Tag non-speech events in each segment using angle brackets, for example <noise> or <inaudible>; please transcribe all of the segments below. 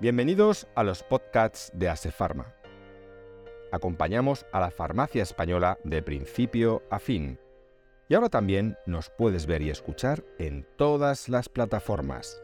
Bienvenidos a los podcasts de Asefarma. Acompañamos a la farmacia española de principio a fin. Y ahora también nos puedes ver y escuchar en todas las plataformas.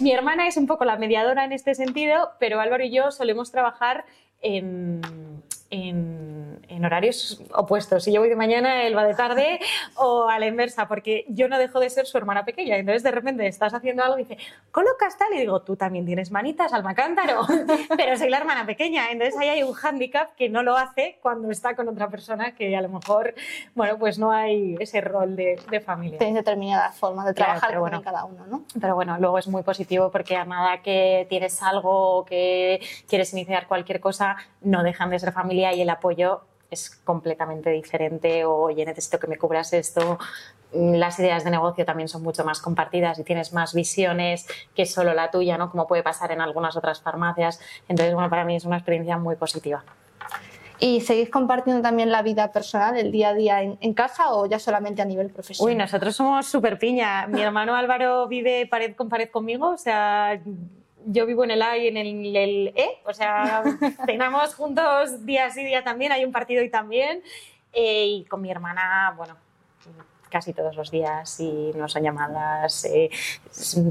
Mi hermana es un poco la mediadora en este sentido, pero Álvaro y yo solemos trabajar en, horarios opuestos. Si yo voy de mañana, él va de tarde o a la inversa, porque yo no dejo de ser su hermana pequeña. Entonces, de repente estás haciendo algo y dice, colocas tal, y digo, tú también tienes manitas, alma cántaro, <laughs> pero soy la hermana pequeña. Entonces, ahí hay un hándicap que no lo hace cuando está con otra persona que a lo mejor, bueno, pues no hay ese rol de, familia. Tienes determinadas formas de trabajar con bueno, cada uno, ¿no? Pero bueno, luego es muy positivo porque a nada que tienes algo que quieres iniciar cualquier cosa, no dejan de ser familia y el apoyo es completamente diferente o, oye, necesito que me cubras esto. Las ideas de negocio también son mucho más compartidas y tienes más visiones que solo la tuya, ¿no? Como puede pasar en algunas otras farmacias. Entonces, bueno, para mí es una experiencia muy positiva. ¿Y seguís compartiendo también la vida personal, el día a día en, casa o ya solamente a nivel profesional? Uy, nosotros somos súper piña. Mi hermano Álvaro vive pared con pared conmigo, o sea, yo vivo en el A y en el, E, o sea, <laughs> cenamos juntos día sí, día también, hay un partido y también, eh, y con mi hermana, bueno, casi todos los días y no son llamadas, eh,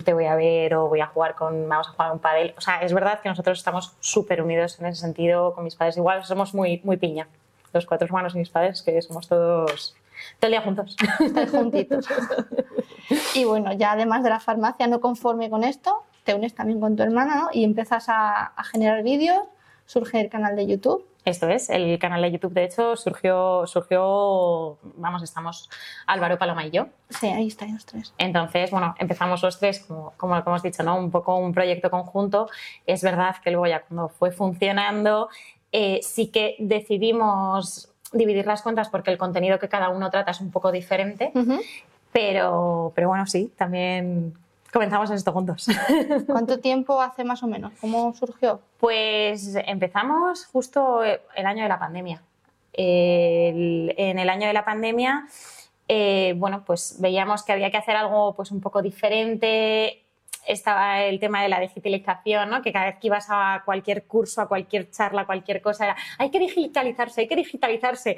te voy a ver o voy a jugar con, vamos a jugar un padel. O sea, es verdad que nosotros estamos súper unidos en ese sentido con mis padres. Igual somos muy, muy piña, los cuatro hermanos y mis padres, que somos todos todo el día juntos. juntitos. <laughs> Y bueno, ya además de la farmacia, no conforme con esto, te unes también con tu hermana ¿no? y empiezas a, generar vídeos, surge el canal de YouTube. Esto es, el canal de YouTube de hecho surgió, surgió vamos, estamos Álvaro, Paloma y yo. Sí, ahí estáis los tres. Entonces, bueno, empezamos los tres, como, como hemos dicho, ¿no? un poco un proyecto conjunto. Es verdad que luego ya cuando fue funcionando, eh, sí que decidimos dividir las cuentas porque el contenido que cada uno trata es un poco diferente, pero, pero bueno, sí, también comenzamos en esto juntos. <laughs> ¿Cuánto tiempo hace más o menos? ¿Cómo surgió? Pues empezamos justo el año de la pandemia. en el año de la pandemia, eh, bueno, pues veíamos que había que hacer algo pues un poco diferente. Estaba el tema de la digitalización, ¿no? que cada vez que ibas a cualquier curso, a cualquier charla, a cualquier cosa, era, hay que digitalizarse, hay que digitalizarse.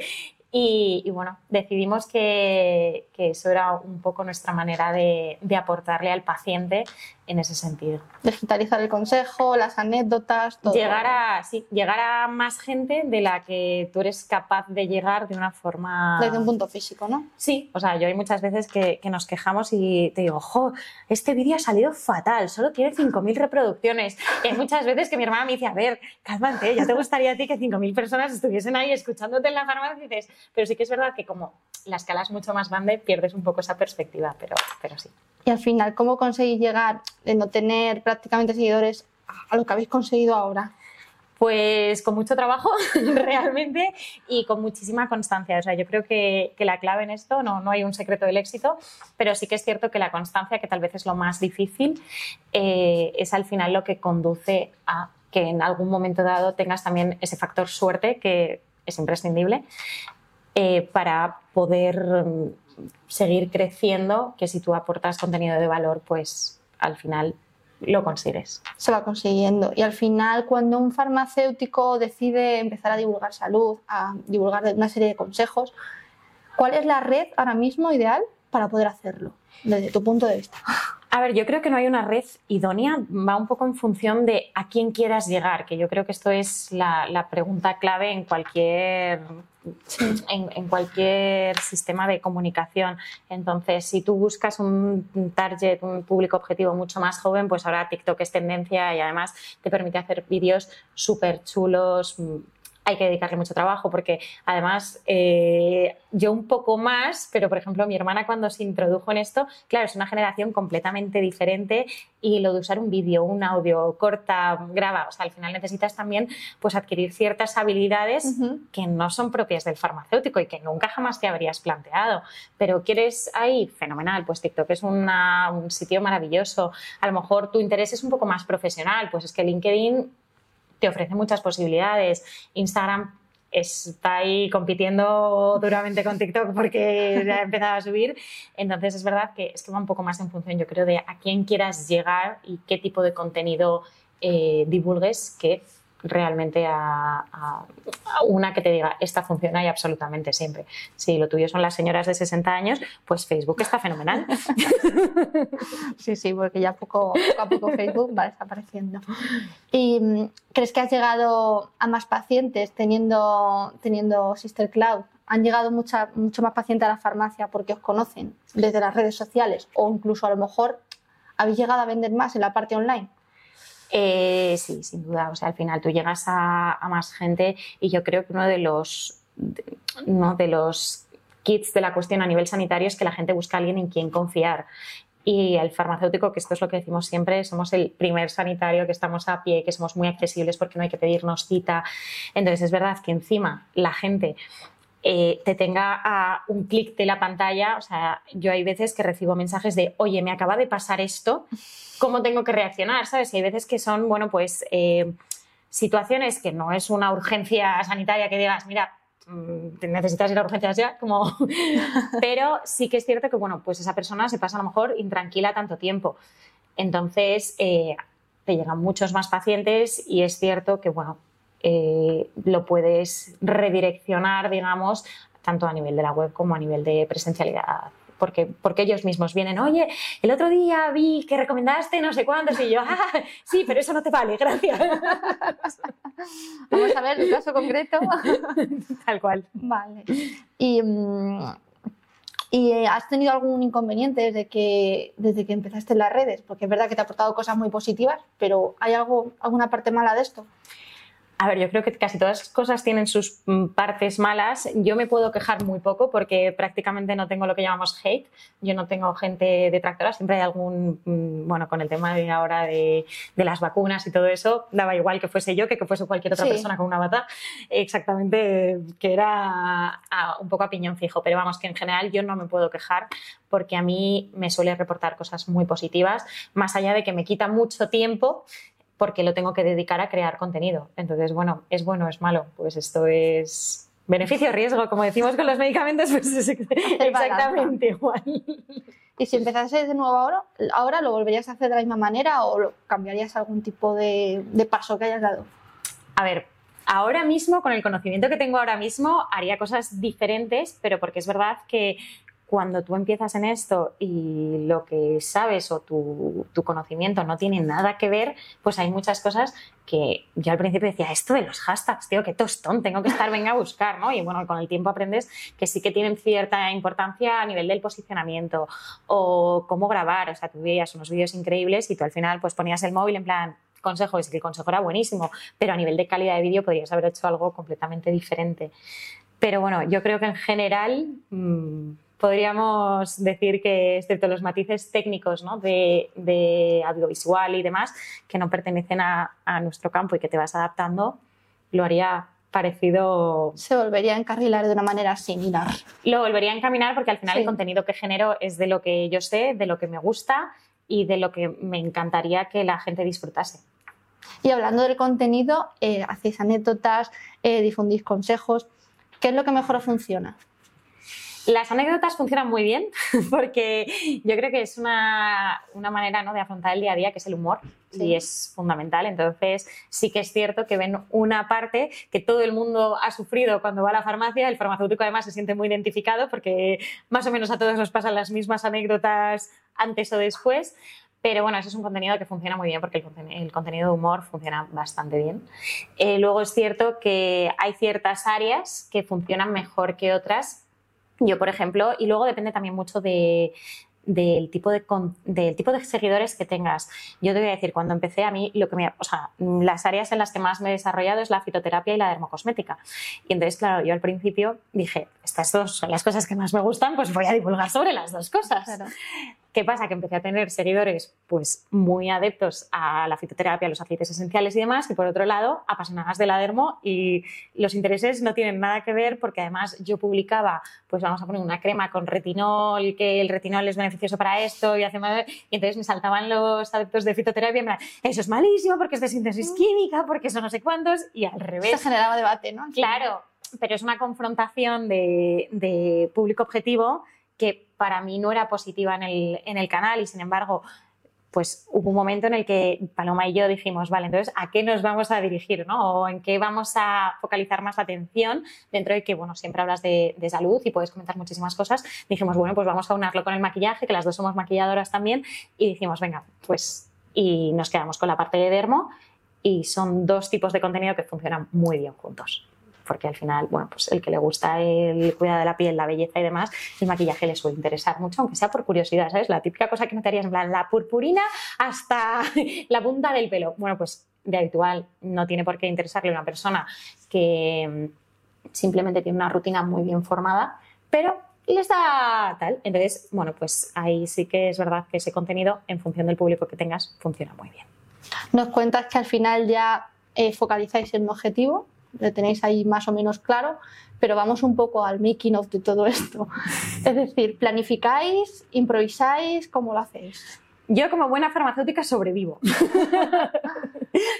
Y, bueno, decidimos que, eso era un poco nuestra manera de, aportarle al paciente en ese sentido. Digitalizar el consejo, las anécdotas, todo. Llegar a, sí, llegar a más gente de la que tú eres capaz de llegar de una forma... Desde un punto físico, ¿no? Sí, o sea, yo hay muchas veces que, nos quejamos y te digo, jo, este vídeo ha salido fatal, solo tiene 5.000 reproducciones. Y hay muchas veces que mi hermana me dice, a ver, cálmate, ya te gustaría a ti que 5.000 personas estuviesen ahí escuchándote en la farmacia y dices, pero sí que es verdad que como la escala es mucho más grande, pierdes un poco esa perspectiva, pero, pero sí. Y al final, ¿cómo conseguís llegar de no tener prácticamente seguidores a lo que habéis conseguido ahora? Pues con mucho trabajo, <laughs> realmente, y con muchísima constancia. O sea, yo creo que, la clave en esto, no, no, hay un secreto del éxito, pero sí que es cierto que la constancia, que tal vez es lo más difícil, eh, es al final lo que conduce a que en algún momento dado tengas también ese factor suerte que es imprescindible eh, para poder mm, seguir creciendo, que si tú aportas contenido de valor, pues al final lo consigues. Se va consiguiendo. Y al final, cuando un farmacéutico decide empezar a divulgar salud, a divulgar una serie de consejos, ¿cuál es la red ahora mismo ideal para poder hacerlo, desde tu punto de vista? A ver, yo creo que no hay una red idónea, va un poco en función de a quién quieras llegar, que yo creo que esto es la, pregunta clave en cualquier, en, cualquier sistema de comunicación. Entonces, si tú buscas un target, un público objetivo mucho más joven, pues ahora TikTok es tendencia y además te permite hacer vídeos súper chulos hay que dedicarle mucho trabajo porque además eh, yo un poco más, pero por ejemplo mi hermana cuando se introdujo en esto, claro, es una generación completamente diferente y lo de usar un vídeo, un audio, corta, graba, o sea, al final necesitas también pues adquirir ciertas habilidades que no son propias del farmacéutico y que nunca jamás te habrías planteado, pero quieres ahí, fenomenal, pues TikTok es un sitio maravilloso, a lo mejor tu interés es un poco más profesional, pues es que LinkedIn te ofrece muchas posibilidades. Instagram está ahí compitiendo duramente con TikTok porque <laughs> ha empezado a subir. Entonces es verdad que es que va un poco más en función, yo creo, de a quién quieras llegar y qué tipo de contenido eh, divulgues que realmente a, una que te diga, esta funciona y absolutamente siempre. Si lo tuyo son las señoras de 60 años, pues Facebook está fenomenal. <laughs> Sí, sí, porque ya poco, poco a poco Facebook va desapareciendo. ¿Y crees que has llegado a más pacientes teniendo, teniendo Sister Cloud? ¿Han llegado mucha, mucho más pacientes a la farmacia porque os conocen desde las redes sociales o incluso a lo mejor habéis llegado a vender más en la parte online? Eh, sí, sin duda. O sea, al final tú llegas a, más gente y yo creo que uno de los, uno de los kits de la cuestión a nivel sanitario es que la gente busca a alguien en quien confiar. Y el farmacéutico, que esto es lo que decimos siempre, somos el primer sanitario que estamos a pie, que somos muy accesibles porque no hay que pedirnos cita. Entonces es verdad que encima la gente eh, te tenga a un clic de la pantalla. O sea, yo hay veces que recibo mensajes de, oye, me acaba de pasar esto, ¿cómo tengo que reaccionar? ¿Sabes? Y hay veces que son, bueno, pues eh, situaciones que no es una urgencia sanitaria que digas, mira, mm, necesitas ir a urgencias ya, como... <laughs> pero sí que es cierto que, bueno, pues esa persona se pasa a lo mejor intranquila tanto tiempo. Entonces, eh, te llegan muchos más pacientes y es cierto que, bueno, eh, lo puedes redireccionar, digamos, tanto a nivel de la web como a nivel de presencialidad. Porque, porque ellos mismos vienen, oye, el otro día vi que recomendaste no sé cuántos y yo, ah, sí, pero eso no te vale, gracias. Vamos a ver el caso concreto. <laughs> Tal cual. Vale. Y, mm, ¿Y eh, has tenido algún inconveniente desde que, desde que empezaste en las redes? Porque es verdad que te ha aportado cosas muy positivas, pero ¿hay algo, alguna parte mala de esto? A ver, yo creo que casi todas las cosas tienen sus mm, partes malas. Yo me puedo quejar muy poco porque prácticamente no tengo lo que llamamos hate. Yo no tengo gente detractora. Siempre hay algún, mm, bueno, con el tema de ahora de, de las vacunas y todo eso, daba igual que fuese yo que que fuese cualquier otra persona con una bata. Exactamente, que era un poco a piñón fijo. Pero vamos, que en general yo no me puedo quejar porque a mí me suele reportar cosas muy positivas, más allá de que me quita mucho tiempo porque lo tengo que dedicar a crear contenido. Entonces, bueno, es bueno, es malo. Pues esto es beneficio-riesgo, como decimos con los medicamentos, pues es exactamente igual. ¿Y si empezases de nuevo ahora, ahora lo volverías a hacer de la misma manera o cambiarías algún tipo de, de paso que hayas dado? A ver, ahora mismo, con el conocimiento que tengo ahora mismo, haría cosas diferentes, pero porque es verdad que cuando tú empiezas en esto y lo que sabes o tu, conocimiento no tiene nada que ver, pues hay muchas cosas que yo al principio decía, esto de los hashtags, tío, qué tostón, tengo que estar, venga a buscar, ¿no? Y bueno, con el tiempo aprendes que sí que tienen cierta importancia a nivel del posicionamiento o cómo grabar, o sea, tú veías unos vídeos increíbles y tú al final pues ponías el móvil en plan, consejo, es que el consejo era buenísimo, pero a nivel de calidad de vídeo podrías haber hecho algo completamente diferente. Pero bueno, yo creo que en general... Mmm, podríamos decir que, excepto los matices técnicos ¿no? de, audiovisual y demás, que no pertenecen a, nuestro campo y que te vas adaptando, lo haría parecido. Se volvería a encarrilar de una manera similar. Lo volvería a encaminar porque al final el contenido que genero es de lo que yo sé, de lo que me gusta y de lo que me encantaría que la gente disfrutase. Y hablando del contenido, eh, hacéis anécdotas, eh, difundís consejos. ¿Qué es lo que mejor funciona? Las anécdotas funcionan muy bien <laughs> porque yo creo que es una, manera ¿no? de afrontar el día a día, que es el humor, y es fundamental. Entonces, sí que es cierto que ven una parte que todo el mundo ha sufrido cuando va a la farmacia. El farmacéutico además se siente muy identificado porque más o menos a todos nos pasan las mismas anécdotas antes o después. Pero bueno, eso es un contenido que funciona muy bien porque el, contenido de humor funciona bastante bien. Eh, luego es cierto que hay ciertas áreas que funcionan mejor que otras yo, por ejemplo, y luego depende también mucho de, del tipo de, del tipo de seguidores que tengas. Yo te voy a decir, cuando empecé a mí, lo que me, o sea, las áreas en las que más me he desarrollado es la fitoterapia y la dermocosmética. Y entonces, claro, yo al principio dije, estas dos son las cosas que más me gustan, pues voy a divulgar sobre las dos cosas. ¿Qué pasa? Que empecé a tener seguidores pues muy adeptos a la fitoterapia, a los aceites esenciales y demás, y por otro lado, apasionadas de la dermo y los intereses no tienen nada que ver porque además yo publicaba, pues vamos a poner una crema con retinol, que el retinol es beneficioso para esto y hace mal, y entonces me saltaban los adeptos de fitoterapia y me eso es malísimo porque es de síntesis mm. química, porque eso no sé cuántos, y al revés. Se generaba debate, ¿no? Claro, pero es una confrontación de, de público objetivo que para mí no era positiva en el, en el canal y sin embargo pues hubo un momento en el que Paloma y yo dijimos, vale, entonces, ¿a qué nos vamos a dirigir? ¿no? ¿O en qué vamos a focalizar más atención? Dentro de que, bueno, siempre hablas de, de, salud y puedes comentar muchísimas cosas. Dijimos, bueno, pues vamos a unarlo con el maquillaje, que las dos somos maquilladoras también, y dijimos, venga, pues, y nos quedamos con la parte de dermo, y son dos tipos de contenido que funcionan muy bien juntos porque al final, bueno, pues el que le gusta el cuidado de la piel, la belleza y demás, el maquillaje le suele interesar mucho, aunque sea por curiosidad, ¿sabes? La típica cosa que no te en plan la purpurina hasta <laughs> la punta del pelo. Bueno, pues de habitual no tiene por qué interesarle a una persona que mm, simplemente tiene una rutina muy bien formada, pero les da tal. Entonces, bueno, pues ahí sí que es verdad que ese contenido, en función del público que tengas, funciona muy bien. Nos cuentas que al final ya eh, focalizáis en un objetivo, lo tenéis ahí más o menos claro, pero vamos un poco al making of de todo esto. <laughs> Es decir, planificáis, improvisáis, ¿cómo lo hacéis? Yo como buena farmacéutica sobrevivo. <laughs> o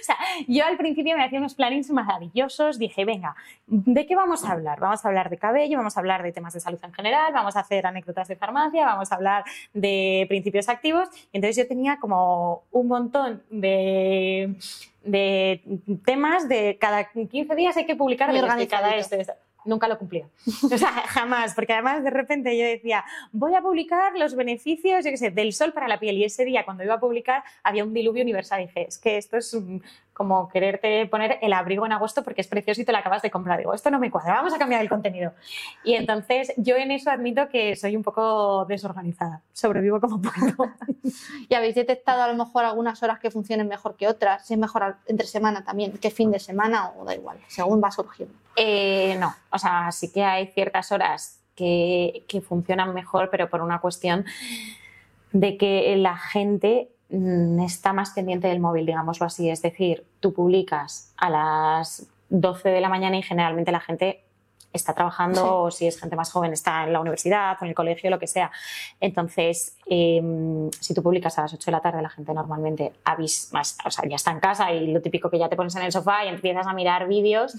sea, yo al principio me hacía unos plannings maravillosos, dije, venga, ¿de qué vamos a hablar? Vamos a hablar de cabello, vamos a hablar de temas de salud en general, vamos a hacer anécdotas de farmacia, vamos a hablar de principios activos. Y entonces yo tenía como un montón de, de temas de cada 15 días hay que publicar de cada este, nunca lo cumplía. O sea, <laughs> jamás, porque además de repente yo decía, voy a publicar los beneficios, yo qué sé, del sol para la piel. Y ese día, cuando iba a publicar, había un diluvio universal. Y dije, es que esto es como quererte poner el abrigo en agosto porque es precioso y te lo acabas de comprar. Digo, esto no me cuadra, vamos a cambiar el contenido. Y entonces yo en eso admito que soy un poco desorganizada. Sobrevivo como puedo. <laughs> ¿Y habéis detectado a lo mejor algunas horas que funcionen mejor que otras? Si es mejor entre semana también, que fin de semana o da igual, según va surgiendo. Eh, no, o sea, sí que hay ciertas horas que, que funcionan mejor, pero por una cuestión de que la gente está más pendiente del móvil, digámoslo así. Es decir, tú publicas a las 12 de la mañana y generalmente la gente está trabajando o si es gente más joven está en la universidad o en el colegio, lo que sea. Entonces, em, si tú publicas a las 8 de la tarde, la gente normalmente más, o sea, ya está en casa y lo típico que ya te pones en el sofá y empiezas a mirar vídeos.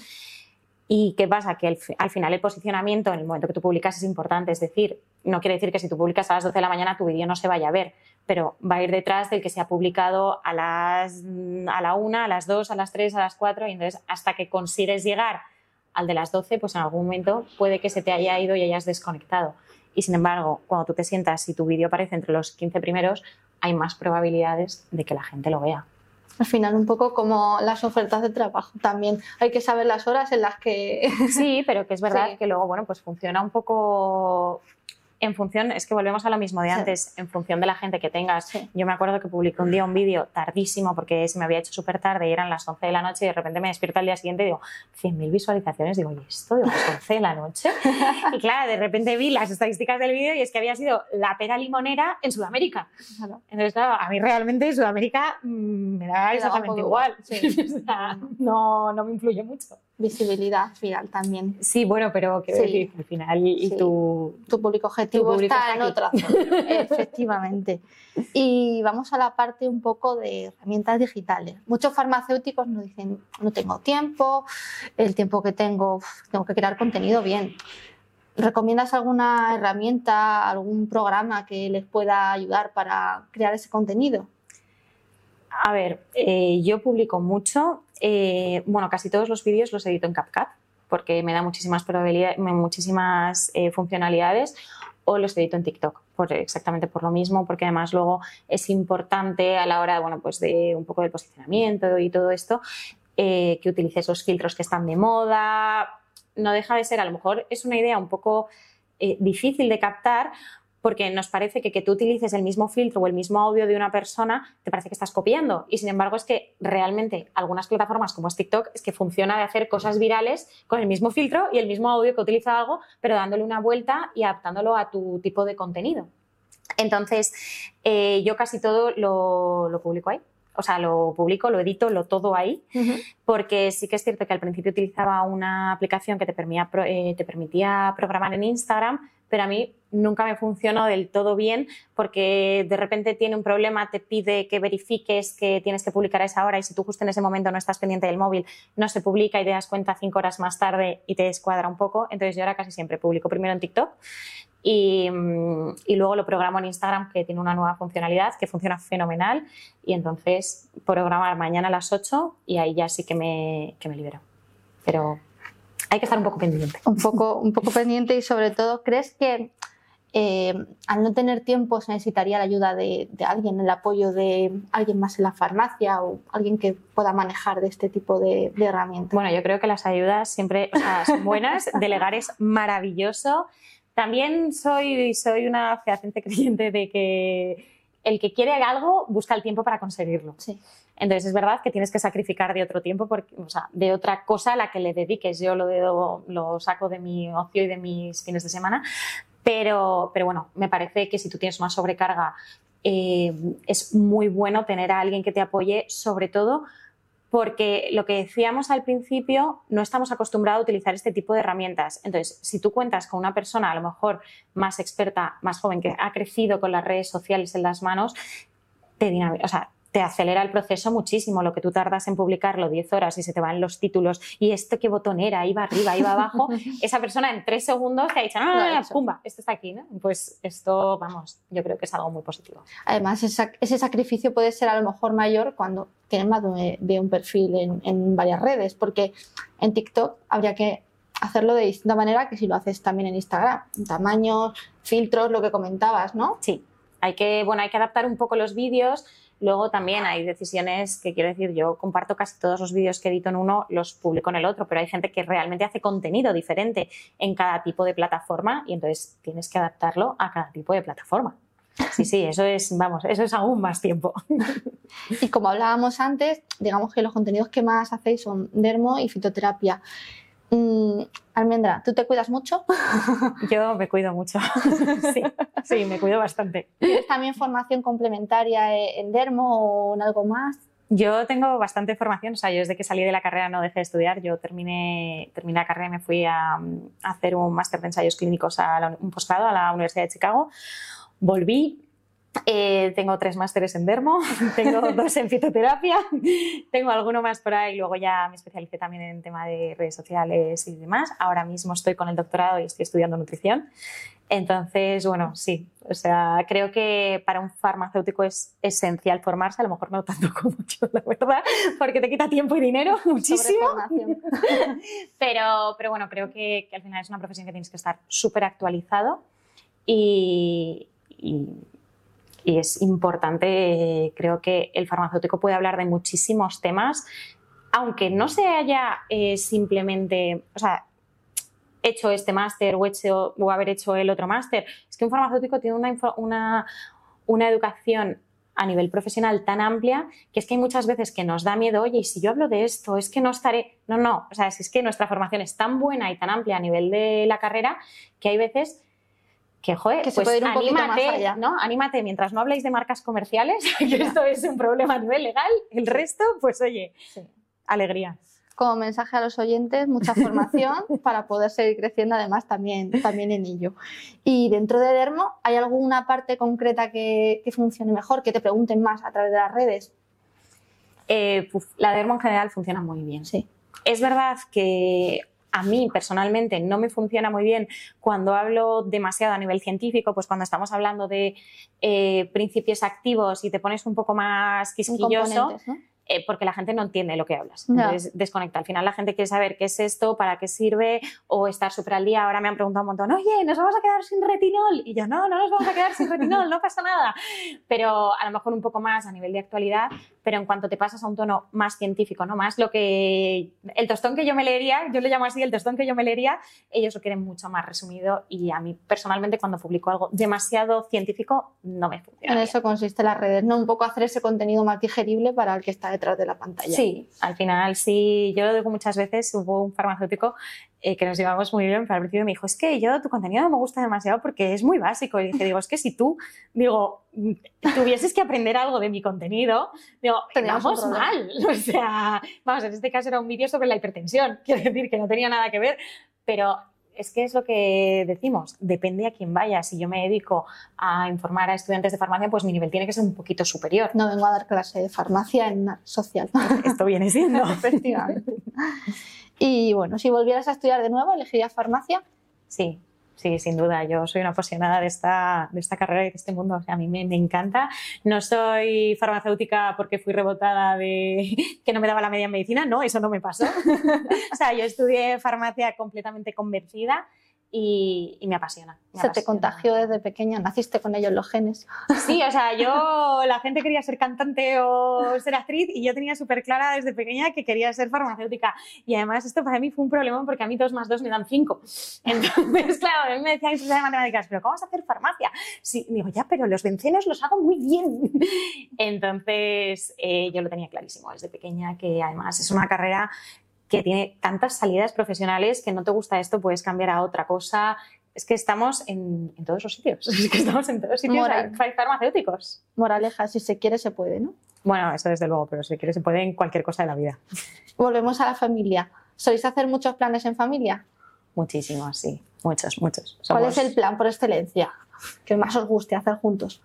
¿Y qué pasa? Que al final el posicionamiento en el momento que tú publicas es importante. Es decir, no quiere decir que si tú publicas a las 12 de la mañana tu vídeo no se vaya a ver, pero va a ir detrás del que se ha publicado a, las, a la 1, a las 2, a las 3, a las 4 y entonces hasta que consigues llegar al de las 12, pues en algún momento puede que se te haya ido y hayas desconectado. Y sin embargo, cuando tú te sientas y tu vídeo aparece entre los 15 primeros, hay más probabilidades de que la gente lo vea. Al final, un poco como las ofertas de trabajo también. Hay que saber las horas en las que. Sí, pero que es verdad <laughs> que luego, bueno, pues funciona un poco en función, es que volvemos a lo mismo de antes, en función de la gente que tengas. Yo me acuerdo que publiqué un día un vídeo tardísimo porque se me había hecho súper tarde y eran las 11 de la noche y de repente me despierto al día siguiente y digo, 100.000 visualizaciones. Digo, ¿y esto? de las 11 de la noche. <laughs> y claro, de repente vi las estadísticas del vídeo y es que había sido la pera limonera en Sudamérica. Entonces, claro, a mí realmente Sudamérica mm, me da exactamente igual. <laughs> no, no me influye mucho visibilidad final también. Sí, bueno, pero que decir, al final y tu, tu, público objetivo está, en otra <laughs> efectivamente. Y vamos a la parte un poco de herramientas digitales. Muchos farmacéuticos nos dicen, no tengo tiempo, el tiempo que tengo, tengo que crear contenido bien. ¿Recomiendas alguna herramienta, algún programa que les pueda ayudar para crear ese contenido? A ver, eh, yo publico mucho. Eh, bueno, casi todos los vídeos los edito en CapCut porque me da muchísimas probabilidades, muchísimas eh, funcionalidades o los edito en TikTok, por, exactamente por lo mismo, porque además luego es importante a la hora bueno, pues de un poco del posicionamiento y todo esto, que utilices los filtros que están de moda. No deja de ser, a lo mejor es una idea un poco difícil de captar, porque nos parece que que tú utilices el mismo filtro o el mismo audio de una persona te parece que estás copiando. Y sin embargo es que realmente algunas plataformas como es TikTok es que funciona de hacer cosas virales con el mismo filtro y el mismo audio que utiliza algo, pero dándole una vuelta y adaptándolo a tu tipo de contenido. Entonces, eh, yo casi todo lo, lo publico ahí o sea, lo publico, lo edito, lo todo ahí, porque sí que es cierto que al principio utilizaba una aplicación que te permitía, eh, te permitía programar en Instagram, pero a mí nunca me funcionó del todo bien porque de repente tiene un problema, te pide que verifiques que tienes que publicar a esa hora y si tú justo en ese momento no estás pendiente del móvil, no se publica y te das cuenta cinco horas más tarde y te descuadra un poco. Entonces yo ahora casi siempre publico primero en TikTok y, y, luego lo programo en Instagram que tiene una nueva funcionalidad que funciona fenomenal y entonces programar mañana a las 8 y ahí ya sí que me, que me libero. Pero hay que estar un poco pendiente. Un poco, un poco pendiente y sobre todo, ¿crees que eh, al no tener tiempo se necesitaría la ayuda de, alguien, el apoyo de alguien más en la farmacia o alguien que pueda manejar de este tipo de, herramientas? Bueno, yo creo que las ayudas siempre son buenas, <laughs> delegar es maravilloso. También soy, soy una fehaciente <laughs> creyente de que el que quiere algo busca el tiempo para conseguirlo. Sí. Entonces es verdad que tienes que sacrificar de otro tiempo, porque, o sea, de otra cosa a la que le dediques. Yo lo, lo saco de mi ocio y de mis fines de semana, pero, pero bueno, me parece que si tú tienes una sobrecarga, eh, es muy bueno tener a alguien que te apoye, sobre todo porque lo que decíamos al principio, no estamos acostumbrados a utilizar este tipo de herramientas. Entonces, si tú cuentas con una persona a lo mejor más experta, más joven, que ha crecido con las redes sociales en las manos, te o sea, te acelera el proceso muchísimo. Lo que tú tardas en publicarlo 10 horas y se te van los títulos y esto qué botonera, iba arriba, iba abajo, <laughs> esa persona en tres segundos te ha dicho, no, pumba, esto está aquí, ¿no? Pues esto, vamos, yo creo que es algo muy positivo. Además, ese sacrificio puede ser a lo mejor mayor cuando tienes más de un perfil en, en varias redes, porque en TikTok habría que hacerlo de distinta manera que si lo haces también en Instagram. Tamaños, filtros, lo que comentabas, ¿no? Sí, hay que, bueno, hay que adaptar un poco los vídeos. Luego también hay decisiones que quiero decir, yo comparto casi todos los vídeos que edito en uno, los publico en el otro, pero hay gente que realmente hace contenido diferente en cada tipo de plataforma y entonces tienes que adaptarlo a cada tipo de plataforma. Sí, sí, eso es, vamos, eso es aún más tiempo. Y como hablábamos antes, digamos que los contenidos que más hacéis son dermo y fitoterapia. Mm, Almendra, ¿tú te cuidas mucho? <laughs> Yo me cuido mucho. <laughs> Sí, sí, me cuido bastante. ¿Tienes también formación complementaria en dermo o en algo más? Yo tengo bastante formación, o sea, yo desde que salí de la carrera no dejé de estudiar, yo terminé, terminé la carrera y me fui a, a hacer un máster de ensayos clínicos, a la- un posgrado a la Universidad de Chicago, volví, eh, tengo tres másteres en dermo, <laughs> tengo <laughs> dos en fitoterapia, tengo alguno más por ahí, luego ya me especialicé también en tema de redes sociales y demás, ahora mismo estoy con el doctorado y estoy estudiando nutrición. Entonces, bueno, sí, o sea, creo que para un farmacéutico es esencial formarse, a lo mejor no tanto <laughs> como yo, la verdad, porque te quita tiempo y dinero muchísimo. Pero, pero bueno, creo que, que al final es una profesión que tienes que estar súper actualizado y, y- y es importante, eh, creo que el farmacéutico puede hablar de muchísimos temas, aunque no se haya eh, simplemente, o sea, hecho este máster o, hecho, o haber hecho el otro máster. Es que un farmacéutico tiene una, una, una educación a nivel profesional tan amplia que es que hay muchas veces que nos da miedo, oye, y si yo hablo de esto, es que no estaré. No, no, o sea, es que nuestra formación es tan buena y tan amplia a nivel de la carrera que hay veces que, joder, Que se pues puede ir un más allá. ¿no? Anímate mientras no habléis de marcas comerciales, <laughs> que esto es un problema a nivel legal, el resto, pues oye, Sí. alegría. Como mensaje a los oyentes, mucha formación <laughs> para poder seguir creciendo además también, también en ello. Y dentro de Dermo, ¿hay alguna parte concreta que, que funcione mejor, que te pregunten más a través de las redes? Eh, la dermo en general funciona muy bien. Sí. Es verdad que a mí personalmente no me funciona muy bien cuando hablo demasiado a nivel científico, pues cuando estamos hablando de eh, principios activos y te pones un poco más quisquilloso. Eh, porque la gente no entiende lo que hablas. Entonces desconecta. Al final la gente quiere saber qué es esto, para qué sirve o estar súper al día. Ahora me han preguntado un montón, oye, ¿nos vamos a quedar sin retinol? Y yo, no, no nos vamos a quedar sin retinol, no pasa nada. Pero a lo mejor un poco más a nivel de actualidad, pero en cuanto te pasas a un tono más científico, ¿no? Más lo que... El tostón que yo me leería, yo le llamo así, el tostón que yo me leería, ellos lo quieren mucho más resumido y a mí personalmente cuando publico algo demasiado científico no me funciona. En eso consiste las redes, ¿no? Un poco hacer ese contenido más digerible para el que está detrás de la pantalla. Sí, al final sí, yo lo digo muchas veces, hubo un farmacéutico eh, que nos llevamos muy bien, pero al principio me dijo, es que yo tu contenido no me gusta demasiado porque es muy básico. Y dije, digo, es que si tú, digo, mm, tuvieses que aprender algo de mi contenido, digo, vamos mal. <laughs> O sea, vamos, en este caso era un vídeo sobre la hipertensión, <laughs> quiero decir que no tenía nada que ver, pero es que es lo que decimos, depende a quién vaya. Si yo me dedico a informar a estudiantes de farmacia, pues mi nivel tiene que ser un poquito superior. No vengo a dar clase de farmacia en una social. <laughs> Esto viene siendo. <laughs> Efectivamente. Y bueno, si volvieras a estudiar de nuevo, ¿elegirías farmacia? Sí, sí, sin duda. Yo soy una apasionada de esta, de esta carrera y de este mundo. O sea, a mí me, me encanta. No soy farmacéutica porque fui rebotada de <laughs> que no me daba la media en medicina. No, eso no me pasó. <laughs> o sea, yo estudié farmacia completamente convencida y, y me apasiona. me Se te contagió desde pequeña, naciste con ellos los genes. Sí, o sea, yo, la gente quería ser cantante o ser actriz y yo tenía súper clara desde pequeña que quería ser farmacéutica. Y además esto para mí fue un problema porque a mí dos más dos me dan cinco. Entonces, claro, a mí me decía mi profesora de matemáticas, pero ¿cómo vas a hacer farmacia? Sí, digo, ya, pero los bencenos los hago muy bien. Entonces, eh, yo lo tenía clarísimo desde pequeña que además es una carrera que tiene tantas salidas profesionales que no te gusta esto, puedes cambiar a otra cosa. Es que estamos en, en todos los sitios. <laughs> Es que estamos en todos los sitios Moral. farmacéuticos. Moraleja, si se quiere, se puede, ¿no? Bueno, eso desde luego, pero si quieres se puede en cualquier cosa de la vida. Volvemos a la familia. ¿Sois hacer muchos planes en familia? Muchísimos, sí. Muchos, muchos. ¿Cuál es el plan por excelencia que más os guste hacer juntos?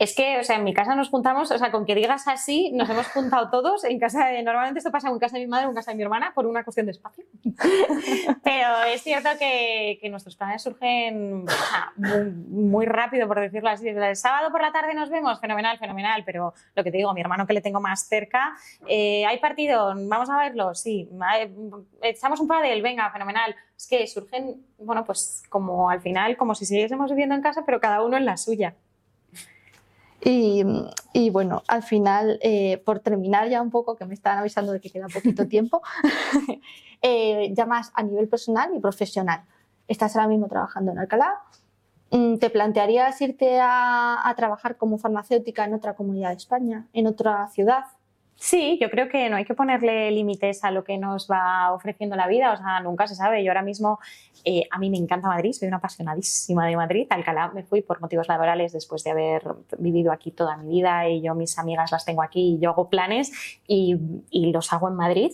Es que, o sea, en mi casa nos juntamos, o sea, con que digas así, nos hemos juntado todos. En casa normalmente esto pasa en casa de mi madre en casa de mi hermana por una cuestión de espacio. <laughs> Pero es cierto que, nuestros planes surgen muy, rápido, por decirlo así. El sábado por la tarde nos vemos, fenomenal, fenomenal. Pero lo que te digo, mi hermano que le tengo más cerca, eh, ¿hay partido? ¿Vamos a verlo? Sí. ¿Echamos un pádel? Venga, fenomenal. Es que surgen, bueno, pues como al final, como si siguiésemos viviendo en casa, pero cada uno en la suya. Y, bueno, al final, eh, por terminar ya un poco, que me están avisando de que queda poquito <laughs> tiempo, <laughs> eh, ya más a nivel personal y profesional. Estás ahora mismo trabajando en Alcalá. Mm, ¿Te plantearías irte a trabajar como farmacéutica en otra comunidad de España, en otra ciudad? Sí, yo creo que no hay que ponerle límites a lo que nos va ofreciendo la vida, o sea, nunca se sabe. Yo ahora mismo, eh, a mí me encanta Madrid, soy una apasionadísima de Madrid. Alcalá me fui por motivos laborales después de haber vivido aquí toda mi vida y yo mis amigas las tengo aquí y yo hago planes y, y los hago en Madrid.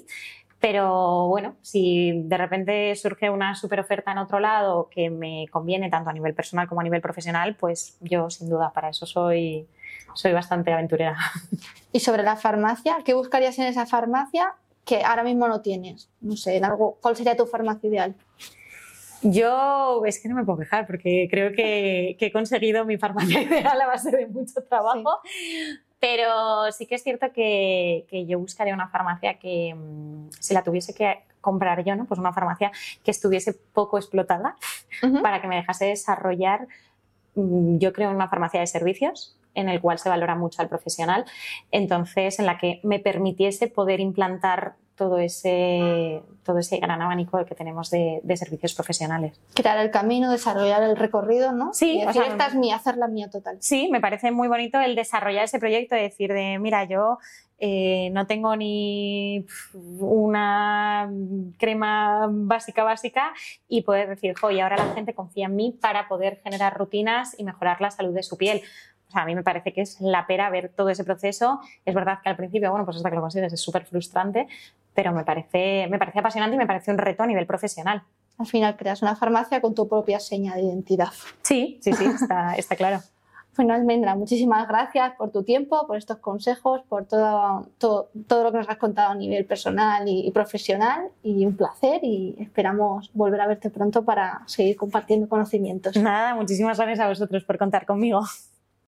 Pero bueno, si de repente surge una super oferta en otro lado que me conviene tanto a nivel personal como a nivel profesional, pues yo sin duda para eso soy, soy bastante aventurera. <laughs> Y sobre la farmacia, ¿qué buscarías en esa farmacia que ahora mismo no tienes? No sé, en algo, ¿cuál sería tu farmacia ideal? Yo es que no me puedo quejar porque creo que, he conseguido mi farmacia <laughs> ideal a base de mucho trabajo, pero sí que es cierto que, yo buscaría una farmacia que mm, si la tuviese que comprar yo, ¿no? pues una farmacia que estuviese poco explotada para que me dejase desarrollar, mm, yo creo, una farmacia de servicios en el cual se valora mucho al profesional, entonces en la que me permitiese poder implantar todo ese, todo ese gran abanico que tenemos de, servicios profesionales. Crear el camino, desarrollar el recorrido, ¿no? Sí, o sea, esta es mía, hacer la mía total. Sí, me parece muy bonito el desarrollar ese proyecto, de decir de, mira, yo eh, no tengo ni una crema básica básica y poder decir, y ahora la gente confía en mí para poder generar rutinas y mejorar la salud de su piel. O sea, a mí me parece que es la pera ver todo ese proceso. Es verdad que al principio, bueno, pues hasta que lo consigues es súper frustrante, pero me parece, me parece apasionante y me parece un reto a nivel profesional. Al final creas una farmacia con tu propia seña de identidad. Sí, sí, sí, está, <laughs> está claro. Bueno, Almendra, muchísimas gracias por tu tiempo, por estos consejos, por todo, todo, todo, lo que nos has contado a nivel personal y, y, profesional. Y un placer y esperamos volver a verte pronto para seguir compartiendo conocimientos. Nada, muchísimas gracias a vosotros por contar conmigo.